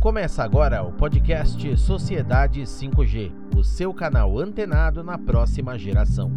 Começa agora o podcast Sociedade 5G, o seu canal antenado na próxima geração.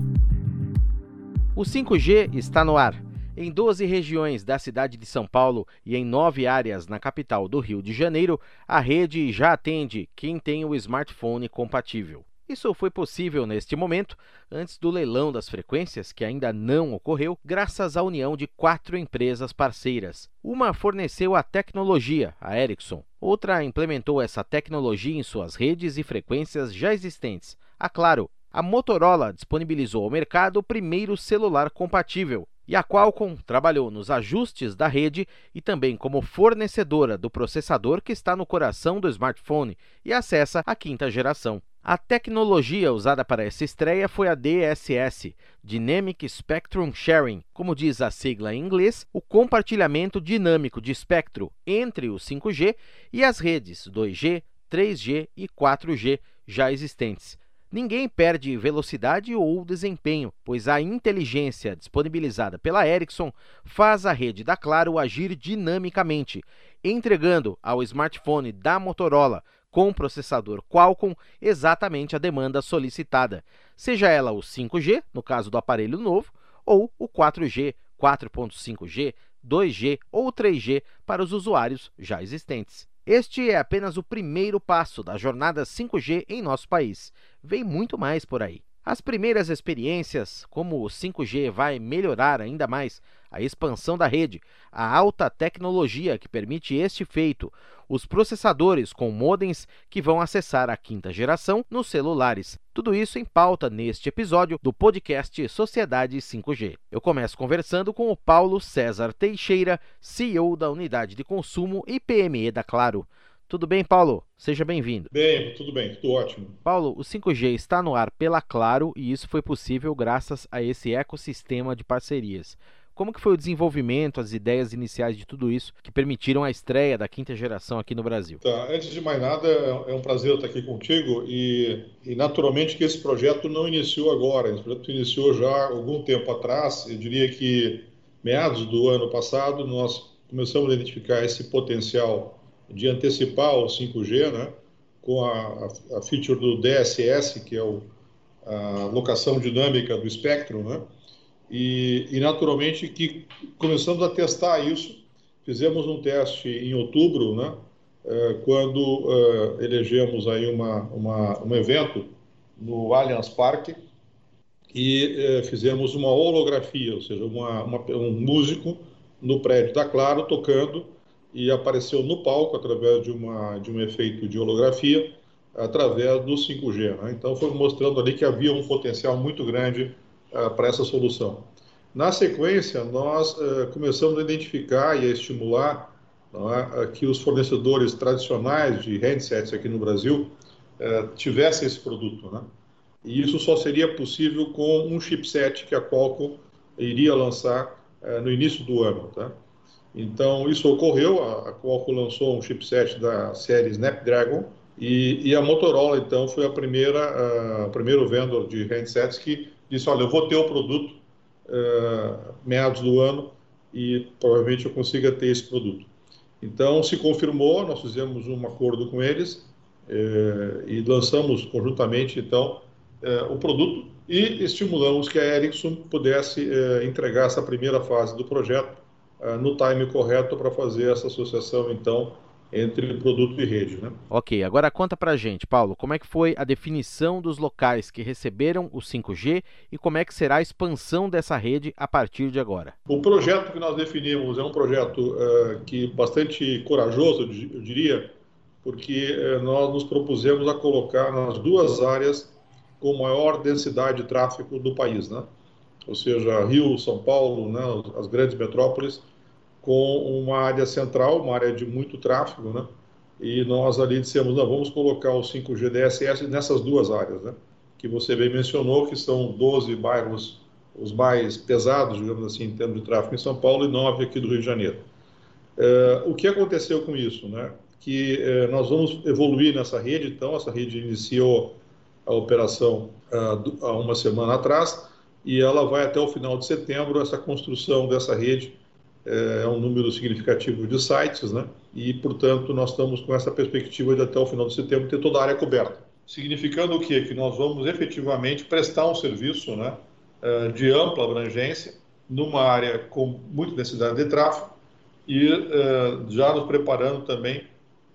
O 5G está no ar. Em 12 regiões da cidade de São Paulo e em nove áreas na capital do Rio de Janeiro, a rede já atende quem tem o smartphone compatível. Isso foi possível neste momento, antes do leilão das frequências, que ainda não ocorreu, graças à união de quatro empresas parceiras. Uma forneceu a tecnologia, a Ericsson. Outra implementou essa tecnologia em suas redes e frequências já existentes, a Claro. A Motorola disponibilizou ao mercado o primeiro celular compatível, e a Qualcomm trabalhou nos ajustes da rede e também como fornecedora do processador que está no coração do smartphone e acessa a quinta geração. A tecnologia usada para essa estreia foi a DSS, Dynamic Spectrum Sharing, como diz a sigla em inglês, o compartilhamento dinâmico de espectro entre o 5G e as redes 2G, 3G e 4G já existentes. Ninguém perde velocidade ou desempenho, pois a inteligência disponibilizada pela Ericsson faz a rede da Claro agir dinamicamente, entregando ao smartphone da Motorola com processador Qualcomm exatamente a demanda solicitada, seja ela o 5G, no caso do aparelho novo, ou o 4G, 4.5G, 2G ou 3G para os usuários já existentes. Este é apenas o primeiro passo da jornada 5G em nosso país. Vem muito mais por aí. As primeiras experiências, como o 5G vai melhorar ainda mais a expansão da rede, a alta tecnologia que permite este feito, os processadores com modems que vão acessar a quinta geração nos celulares. Tudo isso em pauta neste episódio do podcast Sociedade 5G. Eu começo conversando com o Paulo César Teixeira, CEO da Unidade de Consumo e PME da Claro. Tudo bem, Paulo? Seja bem-vindo. Bem, tudo bem, tudo ótimo. Paulo, o 5G está no ar pela Claro e isso foi possível graças a esse ecossistema de parcerias. Como que foi o desenvolvimento, as ideias iniciais de tudo isso que permitiram a estreia da quinta geração aqui no Brasil? Tá, antes de mais nada, é um prazer estar aqui contigo e, e naturalmente que esse projeto não iniciou agora, esse projeto iniciou já algum tempo atrás, eu diria que meados do ano passado nós começamos a identificar esse potencial de antecipar o 5G, né, com a, a feature do DSS, que é o, a locação dinâmica do espectro, né, e, e, naturalmente que começamos a testar isso. Fizemos um teste em outubro, né, eh, quando eh, elegemos aí uma, uma, um evento no Allianz Parque e eh, fizemos uma holografia, ou seja, uma, uma, um músico no prédio da Claro tocando e apareceu no palco através de, uma, de um efeito de holografia através do 5G. Né? Então foi mostrando ali que havia um potencial muito grande uh, para essa solução. Na sequência, nós uh, começamos a identificar e a estimular é, que os fornecedores tradicionais de handsets aqui no Brasil uh, tivessem esse produto. Né? E isso só seria possível com um chipset que a Qualcomm iria lançar no início do ano. Tá? Então, isso ocorreu, a Qualcomm lançou um chipset da série Snapdragon, e, e, a Motorola, então, foi a primeira, a primeiro vendedor de handsets que disse, olha, eu vou ter o produto meados do ano e provavelmente eu consiga ter esse produto. Então, se confirmou, nós fizemos um acordo com eles e lançamos conjuntamente, então, o produto e estimulamos que a Ericsson pudesse entregar essa primeira fase do projeto no time correto para fazer essa associação, então, entre produto e rede. Né? Ok, agora conta para gente, Paulo, como é que foi a definição dos locais que receberam o 5G e como é que será a expansão dessa rede a partir de agora? O projeto que nós definimos é um projeto uh, que bastante corajoso, eu diria, porque uh, nós nos propusemos a colocar nas duas áreas com maior densidade de tráfego do país, né? ou seja, Rio, São Paulo, né, as grandes metrópoles, com uma área central, uma área de muito tráfego, né? E nós ali dissemos, não, vamos colocar o 5G DSS nessas duas áreas, né? Que você bem mencionou, que são 12 bairros os mais pesados, digamos assim, em termos de tráfego em São Paulo e 9 aqui do Rio de Janeiro. É, o que aconteceu com isso, né? Que é, nós vamos evoluir nessa rede, então, essa rede iniciou a operação ah, há uma semana atrás e ela vai até o final de setembro, essa construção dessa rede é, é um número significativo de sites, né? e, portanto, nós estamos com essa perspectiva de até o final de setembro ter toda a área coberta. Significando o quê? Que nós vamos efetivamente prestar um serviço né, eh, de ampla abrangência numa área com muita necessidade de tráfego e uh, já nos preparando também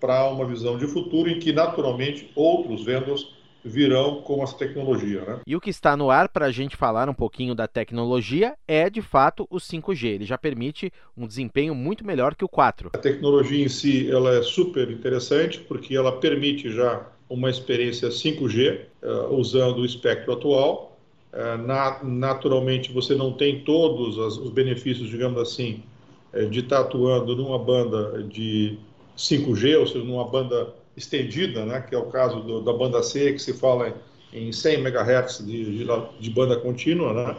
para uma visão de futuro em que, naturalmente, outros vendors virão com essa tecnologia. Né? E o que está no ar para a gente falar um pouquinho da tecnologia é, de fato, o 5G. Ele já permite um desempenho muito melhor que o 4. A tecnologia em si ela é super interessante porque ela permite já uma experiência 5G uh, eh, usando o espectro atual. Uh, na, naturalmente, você não tem todos os benefícios, digamos assim, uh, de estar atuando numa banda de 5G, ou seja, numa banda estendida, né, que é o caso do, da banda C, que se fala em 100 MHz de, de, de banda contínua, né,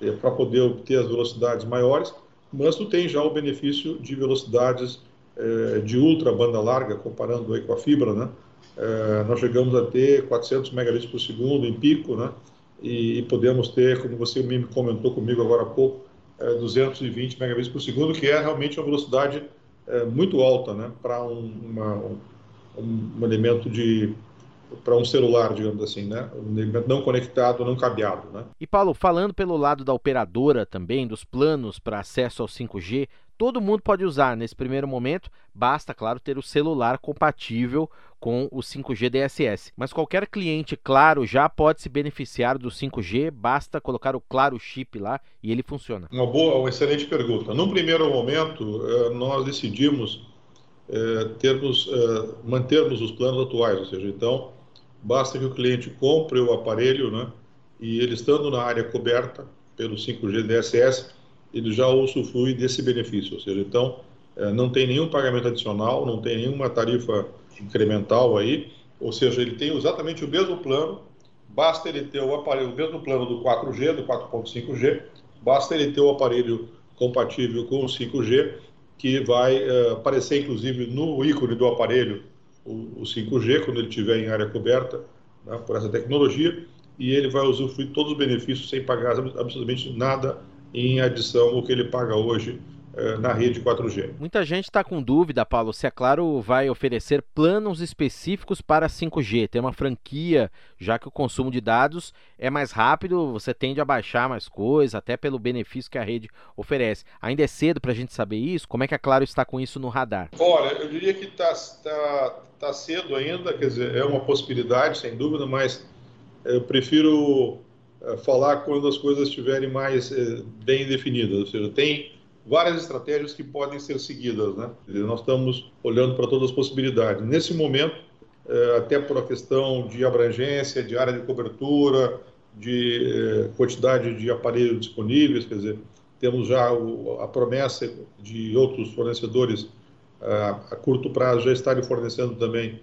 é, para poder obter as velocidades maiores, mas tu tem já o benefício de velocidades é, de ultra banda larga, comparando aí com a fibra, né, é, nós chegamos a ter 400 megabits por segundo em pico, né, e, e podemos ter, como você me comentou comigo agora há pouco, 220 megabits por segundo, que é realmente uma velocidade muito alta, né, para um, uma, um, elemento de para um celular, digamos assim, né? Um elemento não conectado, não cabeado, né? E Paulo, falando pelo lado da operadora também, dos planos para acesso ao 5G, todo mundo pode usar nesse primeiro momento, basta, claro, ter o celular compatível com o 5G DSS. Mas qualquer cliente, claro, já pode se beneficiar do 5G, basta colocar o Claro Chip lá e ele funciona. Uma boa, uma excelente pergunta. Num primeiro momento, eh, nós decidimos é, termos, é, mantermos os planos atuais, ou seja, então basta que o cliente compre o aparelho, né, e ele estando na área coberta pelo 5G DSS, ele já usufrui desse benefício, ou seja, então é, não tem nenhum pagamento adicional, não tem nenhuma tarifa incremental aí, ou seja, ele tem exatamente o mesmo plano, basta ele ter o aparelho, o mesmo plano do 4G, do 4.5G, basta ele ter o aparelho compatível com o 5G que vai uh, aparecer inclusive no ícone do aparelho, o, o 5G, quando ele estiver em área coberta né, por essa tecnologia, e ele vai usufruir todos os benefícios sem pagar absolutamente nada em adição ao que ele paga hoje eh, na rede 4G. Muita gente está com dúvida, Paulo, se a Claro vai oferecer planos específicos para 5G. Tem uma franquia, já que o consumo de dados é mais rápido, você tende a baixar mais coisas, até pelo benefício que a rede oferece. Ainda é cedo para a gente saber isso? Como é que a Claro está com isso no radar? Olha, eu diria que está tá, tá cedo ainda, quer dizer, é uma possibilidade, sem dúvida, mas eu prefiro eh, falar quando as coisas estiverem mais bem definidas. Ou seja, tem várias estratégias que podem ser seguidas. Né? Nós estamos olhando para todas as possibilidades. Nesse momento, é, até por a questão de abrangência, de área de cobertura, de é, quantidade de aparelhos disponíveis, quer dizer, temos já a promessa de outros fornecedores é, a curto prazo já estarem fornecendo também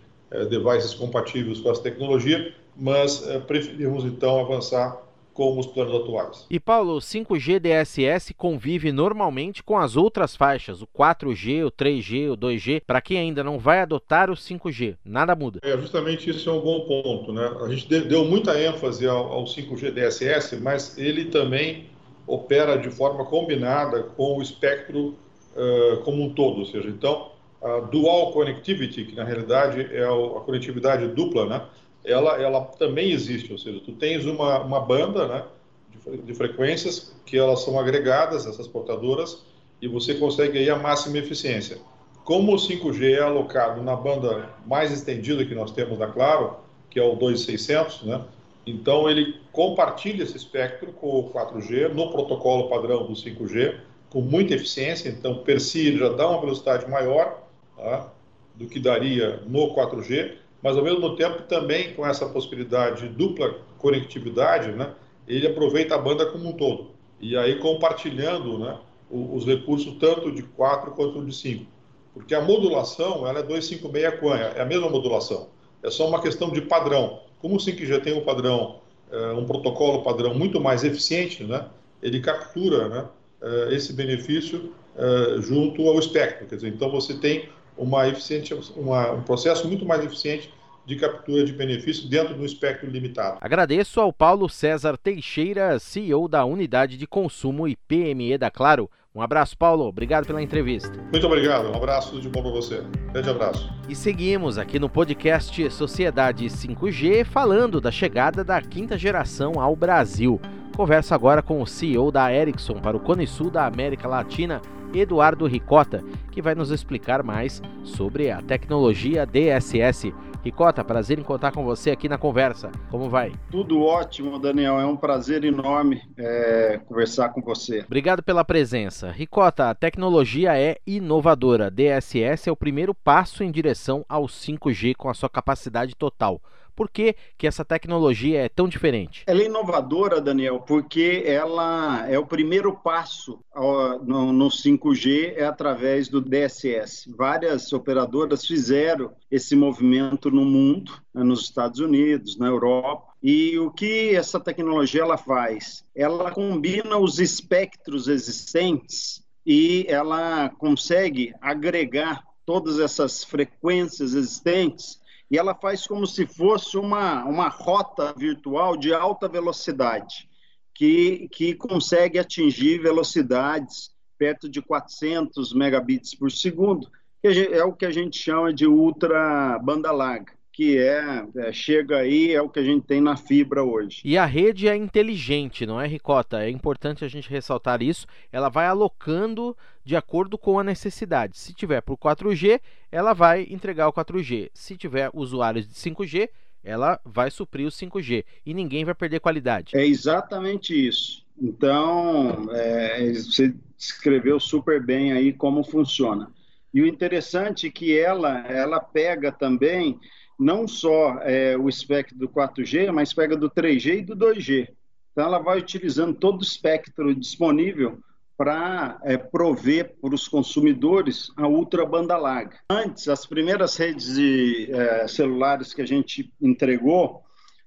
devices compatíveis com essa tecnologia, mas preferimos então avançar com os planos atuais. E Paulo, o 5G DSS convive normalmente com as outras faixas, o 4G, o 3G, o 2G. Para quem ainda não vai adotar o 5G, nada muda. É, justamente isso é um bom ponto. Né? A gente deu muita ênfase ao, ao 5G DSS, mas ele também opera de forma combinada com o espectro uh, como um todo, ou seja, então a dual connectivity, que na realidade é a conectividade dupla, né? Ela, ela também existe, ou seja, tu tens uma, uma banda né, de, de frequências que elas são agregadas, essas portadoras, e você consegue aí a máxima eficiência. Como o 5G é alocado na banda mais estendida que nós temos da Claro, que é o 2600, né? Então ele compartilha esse espectro com o 4G no protocolo padrão do 5G com muita eficiência. Então per si já dá uma velocidade maior tá? do que daria no 4G mas ao mesmo tempo também com essa possibilidade de dupla conectividade, né, ele aproveita a banda como um todo. E aí compartilhando né, os recursos tanto de 4 quanto de 5. Porque a modulação ela é 256 QAM, é a mesma modulação. É só uma questão de padrão. Como o 5G tem um padrão, é, um protocolo padrão muito mais eficiente, né, ele captura né, é, esse benefício é, junto ao espectro. Quer dizer, então você tem uma eficiente, uma, um processo muito mais eficiente de captura de benefício dentro do espectro limitado. Agradeço ao Paulo César Teixeira, CEO da Unidade de Consumo e PME da Claro. Um abraço, Paulo. Obrigado pela entrevista. Muito obrigado. Um abraço, tudo de bom para você. Grande abraço. E seguimos aqui no podcast Sociedade 5G falando da chegada da quinta geração ao Brasil. Converso agora com o CEO da Ericsson para o Cone Sul da América Latina, Eduardo Ricota, que vai nos explicar mais sobre a tecnologia DSS. Ricota, prazer em contar com você aqui na conversa. Como vai? Tudo ótimo, Daniel. É um prazer enorme é, conversar com você. Obrigado pela presença. Ricota, a tecnologia é inovadora. DSS é o primeiro passo em direção ao 5G com a sua capacidade total. Por que, que essa tecnologia é tão diferente? Ela é inovadora, Daniel, porque ela é o primeiro passo no, no 5G é através do DSS. Várias operadoras fizeram esse movimento no mundo, né, nos Estados Unidos, na Europa. E o que essa tecnologia ela faz? Ela combina os espectros existentes e ela consegue agregar todas essas frequências existentes e ela faz como se fosse uma, uma rota virtual de alta velocidade, que, que consegue atingir velocidades perto de 400 megabits por segundo, que é o que a gente chama de ultra banda larga que é, é, chega aí, é o que a gente tem na fibra hoje. E a rede é inteligente, não é, Ricota? É importante a gente ressaltar isso. Ela vai alocando de acordo com a necessidade. Se tiver por 4G, ela vai entregar o 4G. Se tiver usuários de 5G, ela vai suprir o 5G e ninguém vai perder qualidade. É exatamente isso. Então, é, você descreveu super bem aí como funciona. E o interessante é que ela, ela pega também não só é, o espectro do 4G, mas pega do 3G e do 2G. Então, ela vai utilizando todo o espectro disponível para é, prover para os consumidores a ultra banda larga. Antes, as primeiras redes de é, celulares que a gente entregou,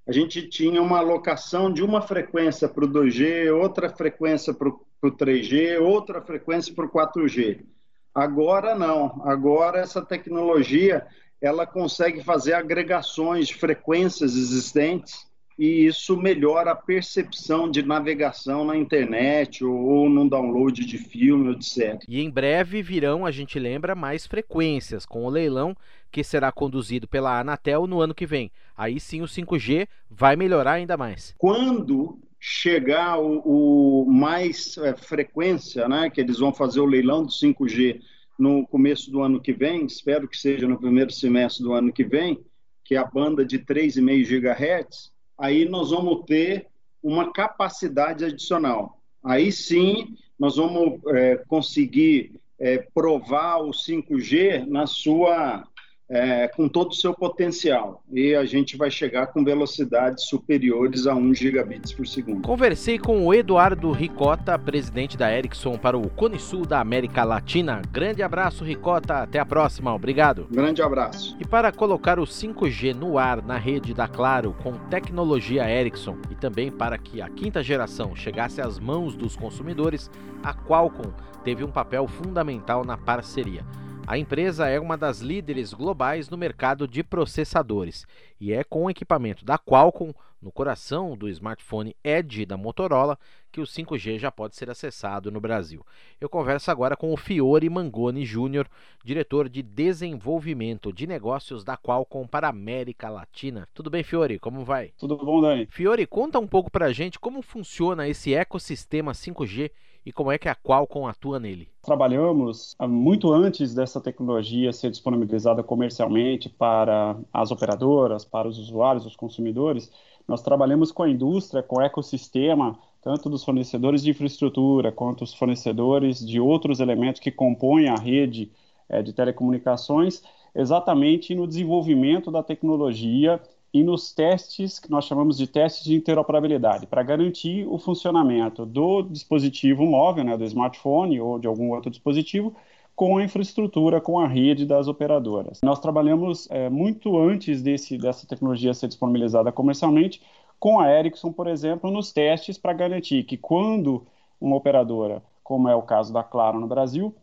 a gente tinha uma alocação de uma frequência para o 2G, outra frequência para o 3G, outra frequência para o 4G. Agora não. Agora essa tecnologia ela consegue fazer agregações de frequências existentes e isso melhora a percepção de navegação na internet ou, ou num download de filme, etc. E em breve virão, a gente lembra, mais frequências com o leilão que será conduzido pela Anatel no ano que vem. Aí sim o 5G vai melhorar ainda mais. Quando chegar o, o mais é, frequência, né, que eles vão fazer o leilão do 5G no começo do ano que vem, espero que seja no primeiro semestre do ano que vem, que é a banda de 3,5 GHz, aí nós vamos ter uma capacidade adicional. Aí sim, nós vamos é, conseguir é, provar o 5G na sua é, com todo o seu potencial e a gente vai chegar com velocidades superiores a 1 gigabits por segundo. Conversei com o Eduardo Ricota, presidente da Ericsson para o Cone Sul da América Latina. Grande abraço, Ricota. Até a próxima. Obrigado. Grande abraço. E para colocar o 5G no ar na rede da Claro com tecnologia Ericsson e também para que a quinta geração chegasse às mãos dos consumidores, a Qualcomm teve um papel fundamental na parceria. A empresa é uma das líderes globais no mercado de processadores e é com o equipamento da Qualcomm no coração do smartphone Edge da Motorola que o 5G já pode ser acessado no Brasil. Eu converso agora com o Fiore Mangoni Júnior, diretor de desenvolvimento de negócios da Qualcomm para a América Latina. Tudo bem, Fiore? Como vai? Tudo bom, Dani. Fiore, conta um pouco para a gente como funciona esse ecossistema 5G e como é que a Qualcomm atua nele? Trabalhamos ah, muito antes dessa tecnologia ser disponibilizada comercialmente para as operadoras, para os usuários, os consumidores. Nós trabalhamos com a indústria, com o ecossistema, tanto dos fornecedores de infraestrutura quanto os fornecedores de outros elementos que compõem a rede é, de telecomunicações, exatamente no desenvolvimento da tecnologia e nos testes que nós chamamos de testes de interoperabilidade, para garantir o funcionamento do dispositivo móvel, né, do smartphone ou de algum outro dispositivo, com a infraestrutura, com a rede das operadoras. Nós trabalhamos é, muito antes desse, dessa tecnologia ser disponibilizada comercialmente com a Ericsson, por exemplo, nos testes para garantir que quando uma operadora, como é o caso da Claro no Brasil,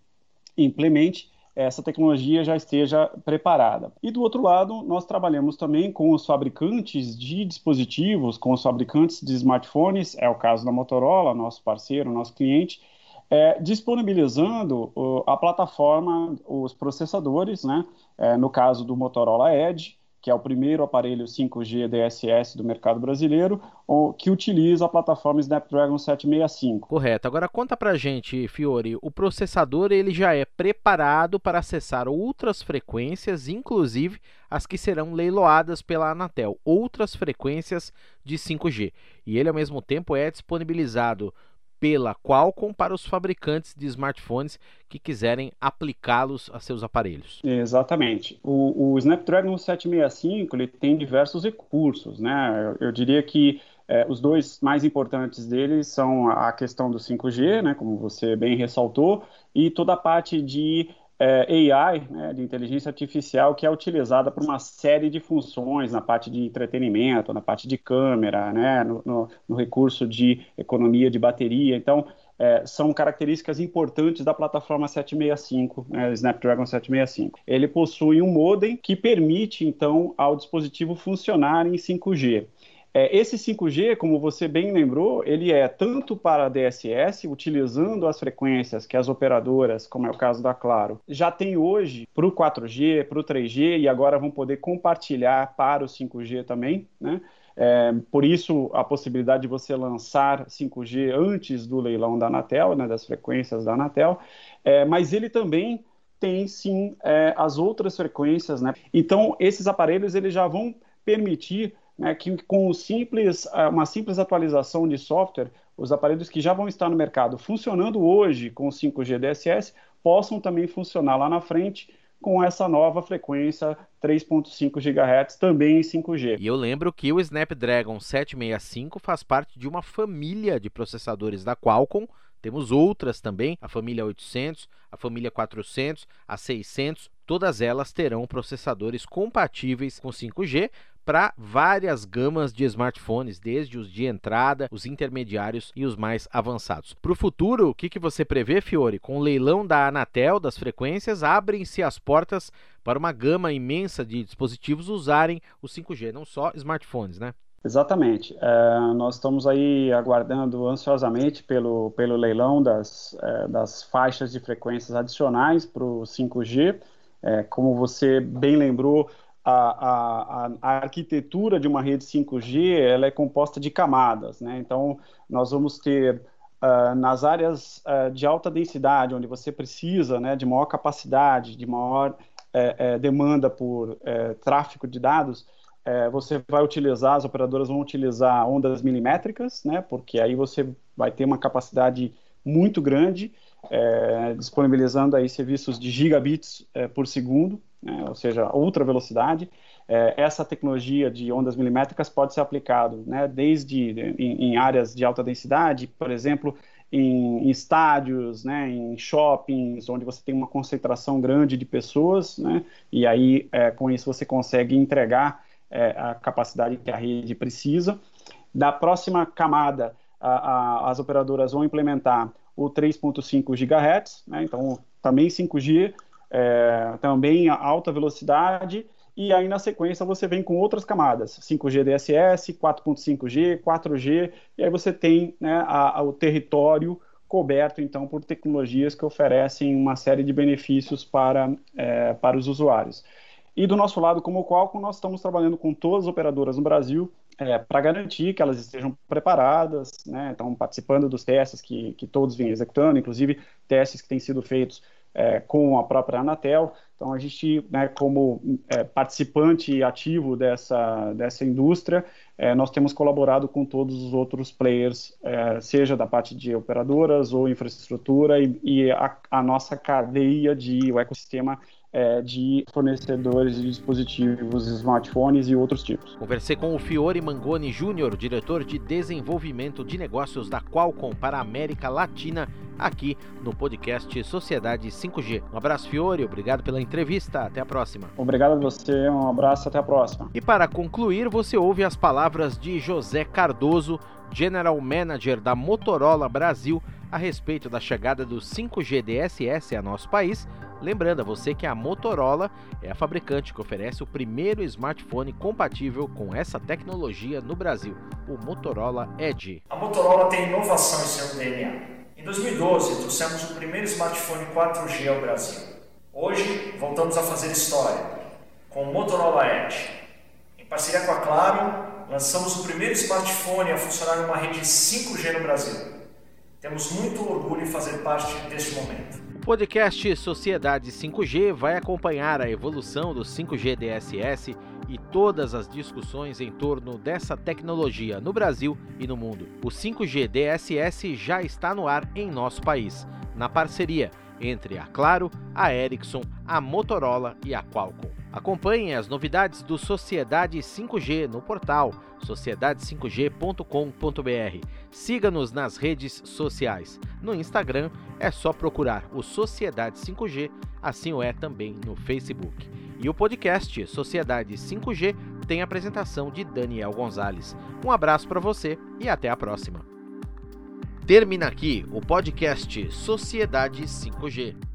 implemente essa tecnologia já esteja preparada. E do outro lado, nós trabalhamos também com os fabricantes de dispositivos, com os fabricantes de smartphones, é o caso da Motorola, nosso parceiro, nosso cliente, é, disponibilizando uh, a plataforma, os processadores, né, é, no caso do Motorola Edge, que é o primeiro aparelho 5G DSS do mercado brasileiro, que utiliza a plataforma Snapdragon 765. Correto. Agora conta pra gente, Fiore, o processador ele já é preparado para acessar outras frequências, inclusive as que serão leiloadas pela Anatel, outras frequências de 5G. E ele ao mesmo tempo é disponibilizado pela Qualcomm para os fabricantes de smartphones que quiserem aplicá-los a seus aparelhos. Exatamente. O, o, Snapdragon 765 ele tem diversos recursos, né? Eu, eu diria que é, os dois mais importantes deles são a questão do 5G, né, como você bem ressaltou, e toda a parte de é, AI, né, de inteligência artificial, que é utilizada para uma série de funções na parte de entretenimento, na parte de câmera, né, no, no, no recurso de economia de bateria. Então, é, são características importantes da plataforma 765, né, Snapdragon 765. Ele possui um modem que permite, então, ao dispositivo funcionar em 5G. É, esse 5G, como você bem lembrou, ele é tanto para DSS, utilizando as frequências que as operadoras, como é o caso da Claro, já tem hoje para o 4G, para o 3G e agora vão poder compartilhar para o 5G também, né? É, por isso, a possibilidade de você lançar 5G antes do leilão da Anatel, né, das frequências da Anatel, é, mas ele também tem sim é, as outras frequências, né? Então, esses aparelhos eles já vão permitir né, que com simples, ah, uma simples atualização de software, os aparelhos que já vão estar no mercado funcionando hoje com 5G DSS possam também funcionar lá na frente com essa nova frequência 3.5 GHz também em 5G. E eu lembro que o Snapdragon 765 faz parte de uma família de processadores da Qualcomm. Temos outras também, a família 800, a família 400, a 600, todas elas terão processadores compatíveis com 5G, para várias gamas de smartphones, desde os de entrada, os intermediários e os mais avançados. Para o futuro, o que, que você prevê, Fiore? Com o leilão da Anatel das frequências, abrem-se as portas para uma gama imensa de dispositivos usarem o 5G, não só smartphones, né? Exatamente. É, nós estamos aí aguardando ansiosamente pelo, pelo leilão das, é, das faixas de frequências adicionais para o 5G. É, como você bem lembrou, a, a, a, arquitetura de uma rede 5G ela é composta de camadas, né? Então, nós vamos ter uh, nas áreas uh, de alta densidade, onde você precisa né, de maior capacidade, de maior uh, demanda por eh, tráfego de dados, eh, você vai utilizar, as operadoras vão utilizar ondas milimétricas, né? Porque aí você vai ter uma capacidade muito grande, disponibilizando aí serviços de gigabits por segundo, né, ou seja, ultra velocidade. É, essa tecnologia de ondas milimétricas pode ser aplicado né, desde em, em, áreas de alta densidade, por exemplo, em, em, estádios, né, em shoppings, onde você tem uma concentração grande de pessoas, né, e aí é, com isso você consegue entregar é, a capacidade que a rede precisa. Da próxima camada, a, a, as operadoras vão implementar o 3.5 GHz, né, então também 5G, é, também alta velocidade, e aí na sequência você vem com outras camadas, 5G DSS, 4.5G, 4G, e aí você tem né, a, o território coberto então por tecnologias que oferecem uma série de benefícios para, é, para os usuários. E do nosso lado, como o Qualcomm, nós estamos trabalhando com todas as operadoras no Brasil é, para garantir que elas estejam preparadas, né, estão participando dos testes que, que todos vêm executando, inclusive testes que têm sido feitos é, com a própria Anatel. Então, a gente, né, como é, participante ativo dessa, dessa indústria, é, nós temos colaborado com todos os outros players, é, seja da parte de operadoras ou infraestrutura, e, e a, a, nossa cadeia de o ecossistema é, de fornecedores de dispositivos, smartphones e outros tipos. Conversei com o Fiore Mangoni Júnior, diretor de desenvolvimento de negócios da Qualcomm para a América Latina, aqui no podcast Sociedade 5G. Um abraço, Fiore, obrigado pela entrevista, até a próxima. Obrigado a você, um abraço, até a próxima. E para concluir, você ouve as palavras de José Cardoso, General Manager da Motorola Brasil, a respeito da chegada do 5G DSS a nosso país. Lembrando a você que a Motorola é a fabricante que oferece o primeiro smartphone compatível com essa tecnologia no Brasil, o Motorola Edge. A Motorola tem inovação em seu DNA. Em 2012, trouxemos o primeiro smartphone 4G ao Brasil. Hoje, voltamos a fazer história com o Motorola Edge. Em parceria com a Claro, lançamos o primeiro smartphone a funcionar em uma rede 5G no Brasil. Temos muito orgulho em fazer parte deste momento. Podcast Sociedade 5G vai acompanhar a evolução do 5G DSS e todas as discussões em torno dessa tecnologia no Brasil e no mundo. O 5G DSS já está no ar em nosso país, na parceria entre a Claro, a Ericsson, a Motorola e a Qualcomm. Acompanhe as novidades do Sociedade 5G no portal sociedade5g.com.br. Siga-nos nas redes sociais. No Instagram é só procurar o Sociedade 5G, assim o é também no Facebook. E o podcast Sociedade 5G tem apresentação de Daniel Gonzalez. Um abraço para você e até a próxima. Termina aqui o podcast Sociedade 5G.